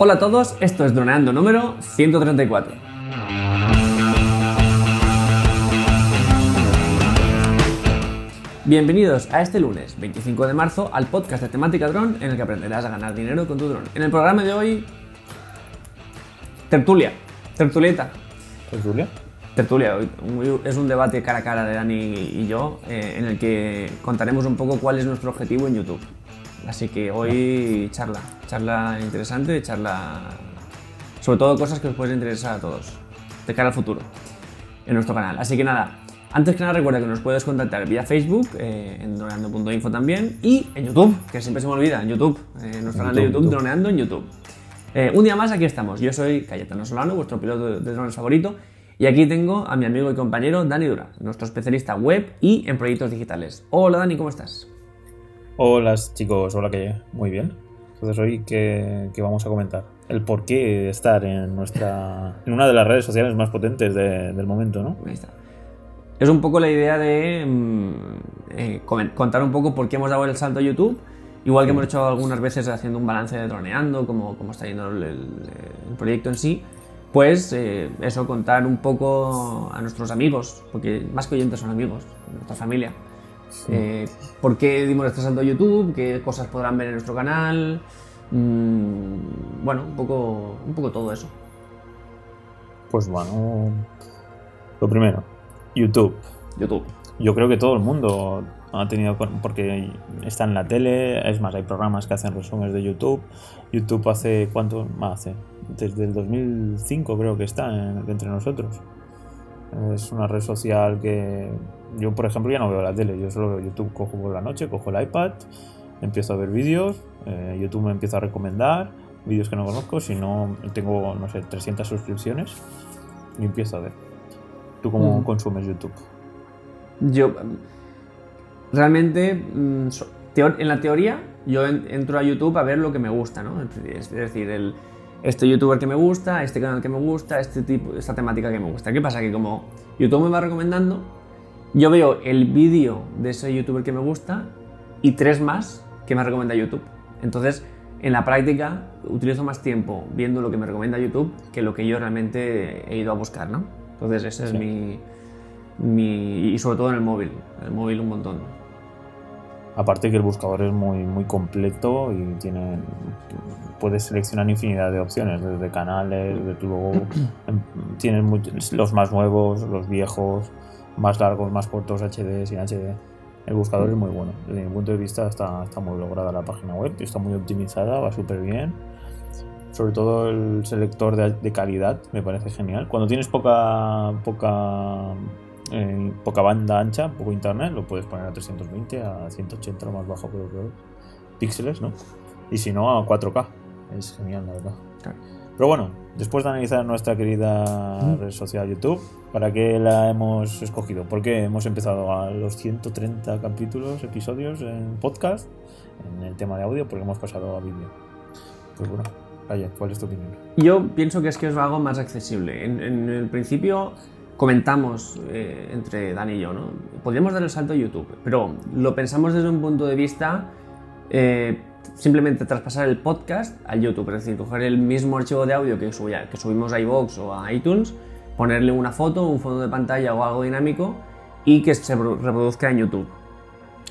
Hola a todos, esto es Droneando número 134. Bienvenidos a este lunes 25 de marzo al podcast de temática dron en el que aprenderás a ganar dinero con tu dron. En el programa de hoy, tertulia, tertulieta. ¿Tertulia? Tertulia, es un debate cara a cara de Dani y yo eh, en el que contaremos un poco cuál es nuestro objetivo en YouTube. Así que hoy charla, charla interesante, charla sobre todo cosas que os pueden interesar a todos de cara al futuro en nuestro canal. Así que nada, antes que nada recuerda que nos puedes contactar vía Facebook, eh, en droneando.info también, y en YouTube, que siempre se me olvida, en YouTube, en eh, nuestro canal de YouTube, Droneando en YouTube. Eh, un día más aquí estamos, yo soy Cayetano Solano, vuestro piloto de drones favorito, y aquí tengo a mi amigo y compañero Dani Dura, nuestro especialista web y en proyectos digitales. Hola Dani, ¿cómo estás? Hola chicos, hola que muy bien. Entonces hoy ¿qué, vamos a comentar el por qué estar en nuestra en una de las redes sociales más potentes del momento, ¿no? Ahí está. Es un poco la idea de mm, eh, contar un poco por qué hemos dado el salto a YouTube, igual que hemos hecho algunas veces haciendo un balance de droneando, cómo, cómo está yendo el, proyecto en sí, pues eh, eso, contar un poco a nuestros amigos, porque más que oyentes son amigos, nuestra familia, eh, ¿Por qué dimos este salto a YouTube? ¿Qué cosas podrán ver en nuestro canal? Mm, bueno, un poco, un poco todo eso. Pues bueno, lo primero, YouTube. YouTube. Yo creo que todo el mundo ha tenido, porque está en la tele, es más, hay programas que hacen resúmenes de YouTube. YouTube hace, ¿cuánto más hace? Desde el 2005 creo que está entre nosotros. Es una red social que yo, por ejemplo, ya no veo la tele, yo solo veo YouTube, cojo por la noche, cojo el iPad, empiezo a ver vídeos, eh, YouTube me empieza a recomendar vídeos que no conozco, si no tengo, no sé, 300 suscripciones y empiezo a ver. ¿Tú cómo consumes YouTube? Yo, realmente, mm, en la teoría, yo entro a YouTube a ver lo que me gusta, ¿no? Es decir, el este youtuber que me gusta, este canal que me gusta, este tipo, esta temática que me gusta. ¿Qué pasa? Que como YouTube me va recomendando, yo veo el vídeo de ese youtuber que me gusta y tres más que me recomienda YouTube. Entonces, en la práctica, utilizo más tiempo viendo lo que me recomienda YouTube que lo que yo realmente he ido a buscar, ¿no? Entonces, ese es mi, mi... Y sobre todo en el móvil. En el móvil un montón. Aparte que el buscador es muy, muy completo y tiene, puedes seleccionar infinidad de opciones, desde canales, luego em, tienes los más nuevos, los viejos, más largos, más cortos, HD, sin HD. El buscador es muy bueno. Desde mi punto de vista está, está muy lograda la página web, está muy optimizada, va súper bien. Sobre todo el selector de, calidad me parece genial. Cuando tienes poca, poca poca banda ancha, poco internet, lo puedes poner a 320, a 180, lo más bajo pero píxeles, ¿no? Y si no, a 4K. Es genial, la verdad. Pero bueno, después de analizar nuestra querida mm. red social YouTube, ¿para qué la hemos escogido? Porque hemos empezado a los 130 capítulos, episodios en podcast, en el tema de audio, porque hemos pasado a vídeo. Pues bueno, vaya, ¿cuál es tu opinión? Yo pienso que es que es algo más accesible. En, en el principio comentamos eh, entre Dani y yo, ¿no? Podríamos dar el salto a YouTube, pero lo pensamos desde un punto de vista eh, simplemente traspasar el podcast al YouTube, es decir, coger el mismo archivo de audio que, que subimos a iVoox o a iTunes, ponerle una foto, un fondo de pantalla o algo dinámico y que se reproduzca en YouTube.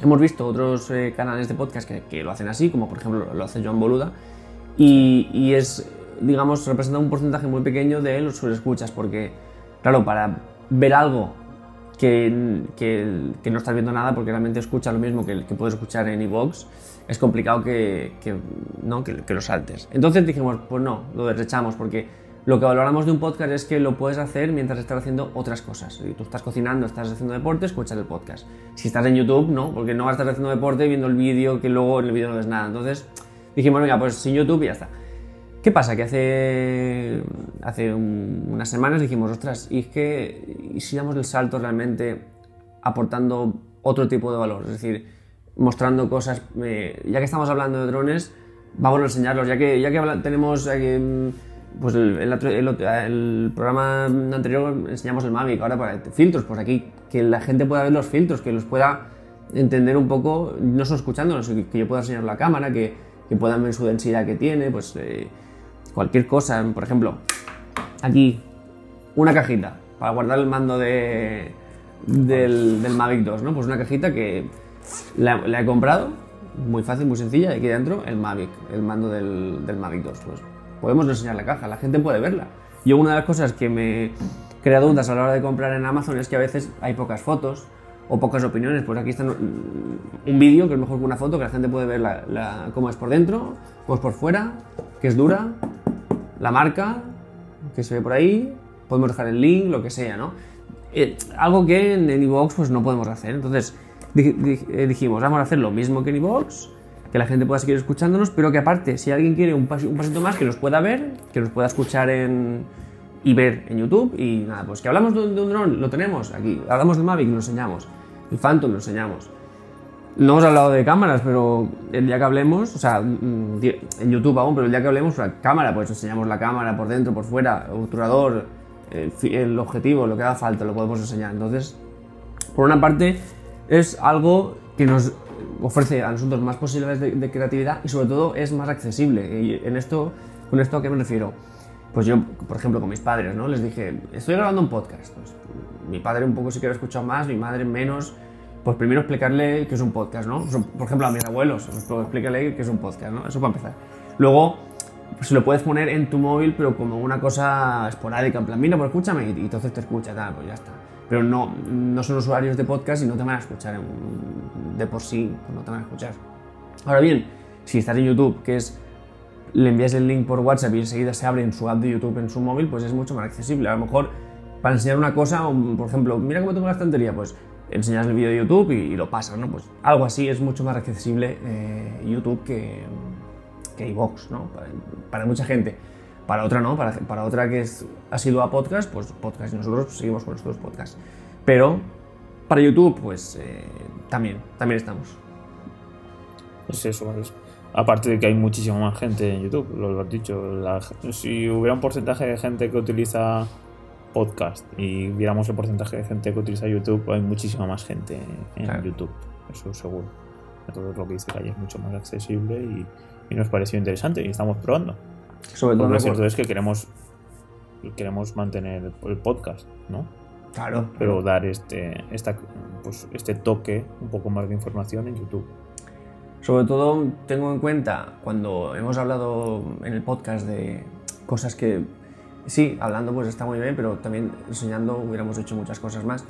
Hemos visto otros eh, canales de podcast que, lo hacen así, como por ejemplo lo hace Joan Boluda, y, y es, digamos, representa un porcentaje muy pequeño de los escuchas, porque Claro, para ver algo que, no estás viendo nada porque realmente escucha lo mismo que, que puedes escuchar en iVoox, es complicado que, ¿no? que, lo saltes. Entonces dijimos, pues no, lo desechamos porque lo que valoramos de un podcast es que lo puedes hacer mientras estás haciendo otras cosas. Si tú estás cocinando, estás haciendo deporte, escuchas el podcast. Si estás en YouTube, no, porque no vas a estar haciendo deporte viendo el vídeo que luego en el vídeo no ves nada. Entonces dijimos, venga, pues sin YouTube y ya está. ¿Qué pasa? Que hace, hace unas semanas dijimos, ostras, ¿y es que si damos el salto realmente aportando otro tipo de valor? Es decir, mostrando cosas, eh, ya que estamos hablando de drones, vamos a enseñarlos, ya que, ya que tenemos eh, pues el, el, programa anterior enseñamos el Mavic, ahora para filtros, pues aquí que la gente pueda ver los filtros, que los pueda entender un poco, no solo escuchándolos, que yo pueda enseñar la cámara, que, que puedan ver su densidad que tiene, pues... Eh, cualquier cosa, por ejemplo, aquí, una cajita para guardar el mando de, del, del Mavic 2, ¿no? Pues una cajita que la, he comprado, muy fácil, muy sencilla, y aquí dentro el Mavic, el mando del, del Mavic 2. Pues podemos enseñar la caja, la gente puede verla. Yo una de las cosas que me crea dudas a la hora de comprar en Amazon es que a veces hay pocas fotos o pocas opiniones. Pues aquí está un vídeo que es mejor que una foto, que la gente puede ver cómo es por dentro, cómo es por fuera, que es dura, la marca, que se ve por ahí, podemos dejar el link, lo que sea, ¿no? Eh, algo que en, en iVoox pues no podemos hacer. Entonces eh, dijimos, vamos a hacer lo mismo que en iVoox, que la gente pueda seguir escuchándonos, pero que aparte, si alguien quiere un, un pasito más, que nos pueda ver, que nos pueda escuchar en, y ver en YouTube. Y nada, pues que hablamos de, un- de un dron, lo tenemos aquí. Hablamos del Mavic, lo enseñamos. El Phantom, lo enseñamos. No hemos hablado de cámaras, pero el día que hablemos, o sea, mm, en YouTube aún, pero el día que hablemos, la cámara, pues enseñamos la cámara por dentro, por fuera, obturador, el, el objetivo, lo que haga falta, lo podemos enseñar. Entonces, por una parte, es algo que nos ofrece a nosotros más posibilidades de, de creatividad y sobre todo es más accesible. Y en esto, con esto a qué me refiero? Pues yo, por ejemplo, con mis padres, ¿no? Les dije, estoy grabando un podcast. Pues, mi padre un poco sí que lo ha escuchado más, mi madre menos. Pues primero explicarle qué es un podcast, ¿no? Por ejemplo, a mis abuelos, pues, explícale qué es un podcast, ¿no? Eso para empezar. Luego, pues lo puedes poner en tu móvil, pero como una cosa esporádica, en plan, mira, pues escúchame, y, y entonces te escucha, tal, pues ya está. Pero no, no son usuarios de podcast y no te van a escuchar de por sí, no te van a escuchar. Ahora bien, si estás en YouTube, que es le envías el link por WhatsApp y enseguida se abre en su app de YouTube en su móvil, pues es mucho más accesible. A lo mejor para enseñar una cosa, por ejemplo, mira cómo tengo la estantería, pues enseñas el vídeo de YouTube y, y lo pasas, ¿no? Pues algo así es mucho más accesible eh, YouTube que, que iVoox, ¿no? Para, para mucha gente. Para otra no, para, para otra que es, ha sido a podcast, pues podcast y nosotros seguimos con nuestros podcasts. Pero para YouTube, pues eh, también, también estamos. Es eso, es. Aparte de que hay muchísima más gente en YouTube, lo has dicho. la- si hubiera un porcentaje de gente que utiliza podcast y viéramos el porcentaje de gente que utiliza YouTube, hay muchísima más gente en Claro. YouTube, eso seguro. Entonces lo que dice Calle es mucho más accesible y, y nos pareció interesante y estamos probando. Sobre todo lo cierto es que queremos queremos mantener el podcast, ¿no? Claro, Pero dar este, esta, pues, este toque, un poco más de información en YouTube. Sobre todo tengo en cuenta cuando hemos hablado en el podcast de cosas que sí, hablando pues está muy bien, pero también enseñando hubiéramos hecho muchas cosas más.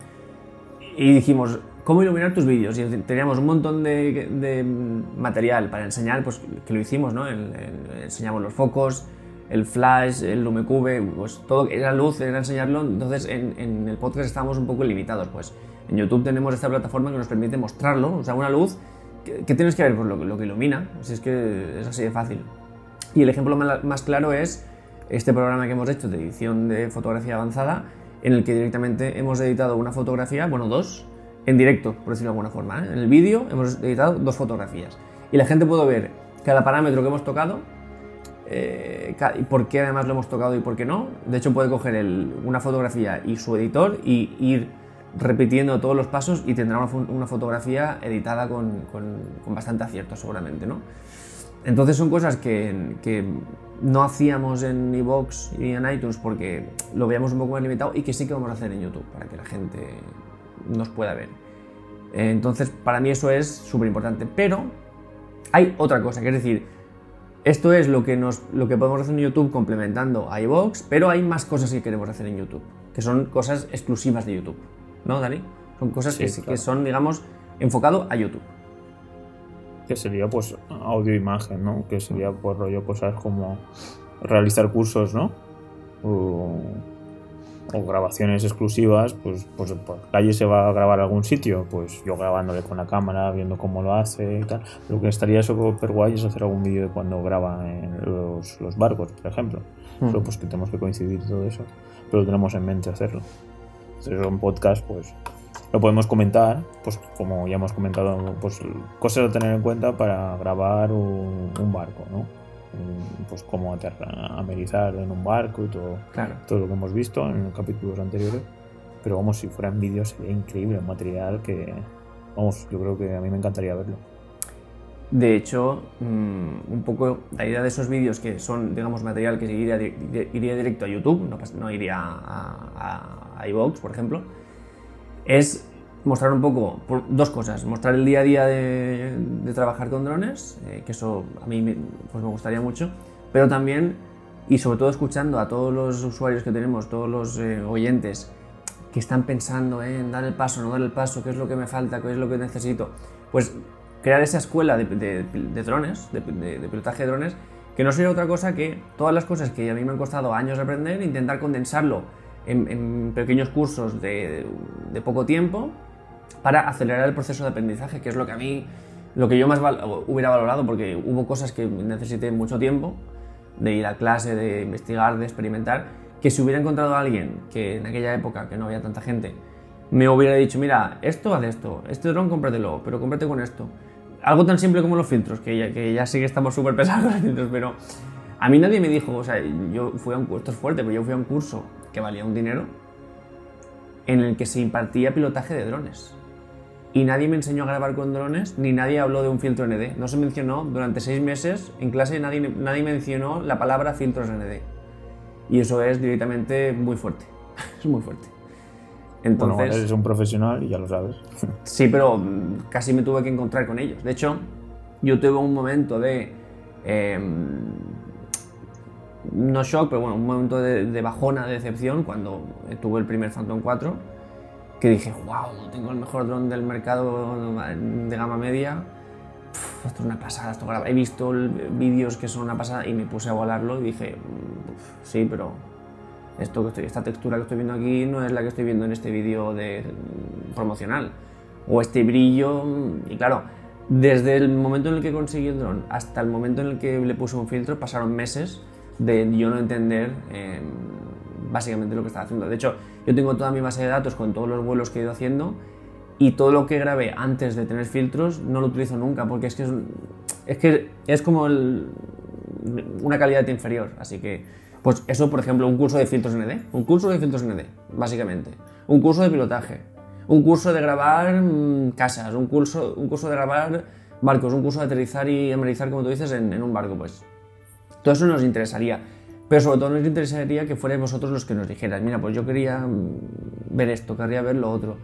Y dijimos, ¿cómo iluminar tus vídeos? Y teníamos un montón de, de material para enseñar, pues que lo hicimos, ¿no? El- el- enseñamos los focos, el flash, el lumecube, pues todo era luz, era enseñarlo. Entonces en, en el podcast estábamos un poco limitados, pues en YouTube tenemos esta plataforma que nos permite mostrarlo, o sea, una luz ¿Qué, qué tienes que ver? Pues lo, lo que ilumina, si es que es así de fácil. Y el ejemplo más claro es este programa que hemos hecho de edición de fotografía avanzada, en el que directamente hemos editado una fotografía, bueno, dos, en directo, por decirlo de alguna forma. ¿eh? En el vídeo hemos editado dos fotografías. Y la gente puede ver cada parámetro que hemos tocado, eh, y por qué además lo hemos tocado y por qué no. De hecho, puede coger el- una fotografía y su editor y ir repitiendo todos los pasos y tendrá una, una fotografía editada con, con- con bastante acierto seguramente, ¿no? Entonces son cosas que, que no hacíamos en iVoox y en iTunes porque lo veíamos un poco más limitado y que sí que vamos a hacer en YouTube para que la gente nos pueda ver. Entonces, para mí eso es súper importante. Pero hay otra cosa, que es decir, esto es lo que, nos, lo que podemos hacer en YouTube complementando a iVoox, pero hay más cosas que queremos hacer en YouTube, que son cosas exclusivas de YouTube. ¿No, Dani? Son cosas Sí, que, sí- que claro. son, digamos, enfocado a YouTube. Que sería pues audio imagen, ¿no? Que sería pues rollo cosas como realizar cursos, ¿no? O, o grabaciones exclusivas, pues, pues por calle se va a grabar a algún sitio, pues yo grabándole con la cámara, viendo cómo lo hace y tal. Lo que estaría súper guay es hacer algún vídeo de cuando graba en los, los barcos, por ejemplo. Mm. Solo pues que tenemos que coincidir todo eso, pero tenemos en mente hacerlo. Entonces un podcast, pues lo podemos comentar, pues como ya hemos comentado, pues cosas a tener en cuenta para grabar un, un barco, ¿no? Pues cómo amerizar en un barco y todo, Claro. todo lo que hemos visto en capítulos anteriores. Pero vamos, si fueran vídeos sería increíble, un material que, vamos, yo creo que a mí me encantaría verlo. De hecho, mm, un poco la idea de esos vídeos que son, digamos, material que iría, iría directo a YouTube, no, no iría a, a, iVoox, por ejemplo, es mostrar un poco dos cosas. Mostrar el día a día de, trabajar con drones, eh, que eso a mí me, pues me gustaría mucho, pero también y sobre todo escuchando a todos los usuarios que tenemos, todos los eh, oyentes que están pensando en dar el paso, no dar el paso, qué es lo que me falta, qué es lo que necesito, pues crear esa escuela de, drones, de, pilotaje de drones, que no sería otra cosa que todas las cosas que a mí me han costado años aprender, intentar condensarlo en, pequeños cursos de, poco tiempo para acelerar el proceso de aprendizaje, que es lo que a mí, lo que yo más hubiera valorado, porque hubo cosas que necesité mucho tiempo, de ir a clase, de investigar, de experimentar, que si hubiera encontrado a alguien que en aquella época, que no había tanta gente, me hubiera dicho, mira, esto haz esto, este dron cómpratelo, pero cómprate con esto. Algo tan simple como los filtros, que ya, que ya sí que estamos súper pesados los filtros, pero a mí nadie me dijo, o sea, yo fui a un curso, esto es fuerte, pero yo fui a un curso que valía un dinero, en el que se impartía pilotaje de drones y nadie me enseñó a grabar con drones, ni nadie habló de un filtro ND. No se mencionó durante seis meses en clase, nadie, nadie mencionó la palabra filtros ND. Y eso es directamente muy fuerte. es muy fuerte. Entonces, bueno, eres un profesional y ya lo sabes. sí, pero mm, casi me tuve que encontrar con ellos. De hecho, yo tuve un momento de. Em, no shock, pero bueno, un momento de, bajona, de decepción cuando tuve el primer Phantom 4 que dije, wow, tengo el mejor dron del mercado de gama media. esto es una pasada, esto He visto vídeos que son una pasada y me puse a volarlo y dije, sí, pero esto que estoy, esta textura que estoy viendo aquí no es la que estoy viendo en este vídeo de, promocional. O este brillo. Y claro, desde el momento en el que conseguí el dron hasta el momento en el que le puse un filtro pasaron meses de yo no entender. Eh, básicamente lo que estaba haciendo. De hecho, yo tengo toda mi base de datos con todos los vuelos que he ido haciendo y todo lo que grabé antes de tener filtros no lo utilizo nunca porque es que es, que es como una calidad inferior. Así que, pues eso, por ejemplo, un curso de filtros ND, un curso de filtros ND, básicamente. Un curso de pilotaje, un curso de grabar mm, casas, un curso, un curso de grabar barcos, un curso de aterrizar y amarizar, como tú dices, en, en un barco, pues. Todo eso nos interesaría. Pero sobre todo nos interesaría que fuerais vosotros los que nos dijerais, mira, pues yo quería mm, ver esto, querría ver lo otro.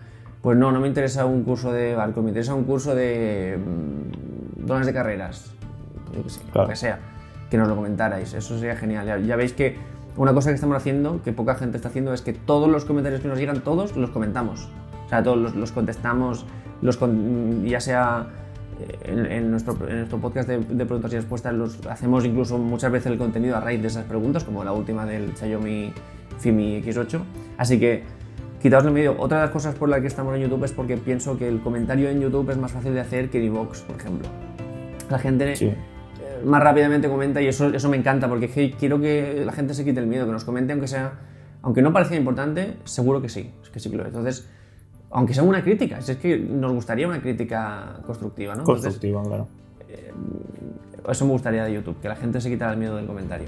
Pues no, no me interesa un curso de barco, me interesa un curso de mm, donas de carreras, yo que sé, lo que sea, que nos lo comentarais, eso sería genial. Ya, veis que una cosa que estamos haciendo, que poca gente está haciendo, es que todos los comentarios que nos llegan, todos los comentamos. O sea, todos los, los contestamos, los ya sea en, nuestro, en nuestro podcast de, preguntas y respuestas los, hacemos incluso muchas veces el contenido a raíz de esas preguntas, como la última del Xiaomi Fimi X8. Así que, quitaos el medio. Otra de las cosas por las que estamos en YouTube es porque pienso que el comentario en YouTube es más fácil de hacer que en iVoox, por ejemplo. La gente eh, más rápidamente comenta y eso, eso me encanta porque quiero que la gente se quite el miedo, que nos comente aunque sea, aunque no parezca importante, seguro que sí, es que sí que lo es. Entonces, aunque sea una crítica, es que nos gustaría una crítica constructiva, ¿no? Constructiva, claro. Eh, eso me gustaría de YouTube, que la gente se quitara el miedo del comentario.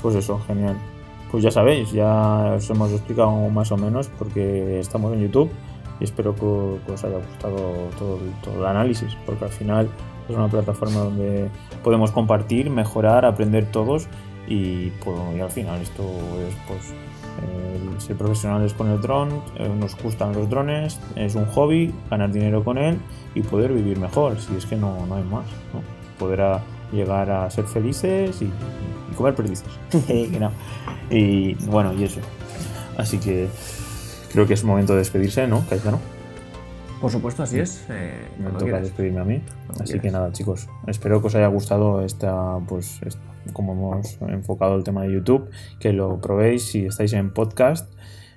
Pues eso, genial. Pues ya sabéis, ya os hemos explicado más o menos porque estamos en YouTube y espero que, os haya gustado todo, todo el análisis, porque al final es una plataforma donde podemos compartir, mejorar, aprender todos y, pues, y al final esto es pues eh, ser profesionales con el dron, nos gustan los drones, es un hobby, ganar dinero con él y poder vivir mejor, si es que no, no hay más. ¿no? Poder llegar a ser felices y, comer perdices. Y bueno, y eso. Así que creo que es momento de despedirse, ¿no, no Por supuesto, así es. Eh, me toca despedirme a mí. Así que nada, chicos, espero que os haya gustado esta, pues, esta como hemos enfocado el tema de YouTube, que lo probéis si estáis en podcast,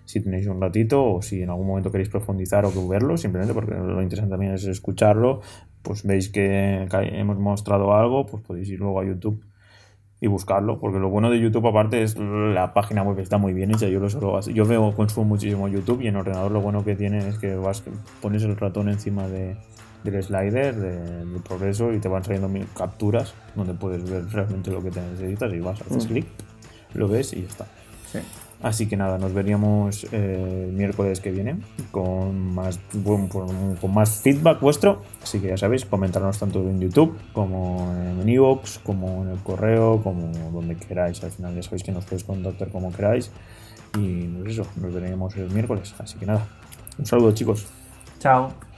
si tenéis un ratito o si en algún momento queréis profundizar o verlo, simplemente porque lo interesante también es escucharlo, pues veis que hemos mostrado algo, pues podéis ir luego a YouTube y buscarlo, porque lo bueno de YouTube aparte es la página web está muy bien hecha, yo lo solo yo veo consumo muchísimo YouTube y en ordenador lo bueno que tiene es que vas pones el ratón encima de del slider, del progreso y te van saliendo mil capturas donde puedes ver realmente lo que te necesitas y vas, haces mm. clic, lo ves y ya está. Así que nada, nos veríamos eh, el miércoles que viene con más, feedback vuestro. Así que ya sabéis, comentarnos tanto en YouTube como en Evox, como en el correo, como donde queráis. Al final ya sabéis que nos podéis contactar como queráis. Y pues eso, nos veremos el miércoles. Así que nada, un saludo chicos. Chao.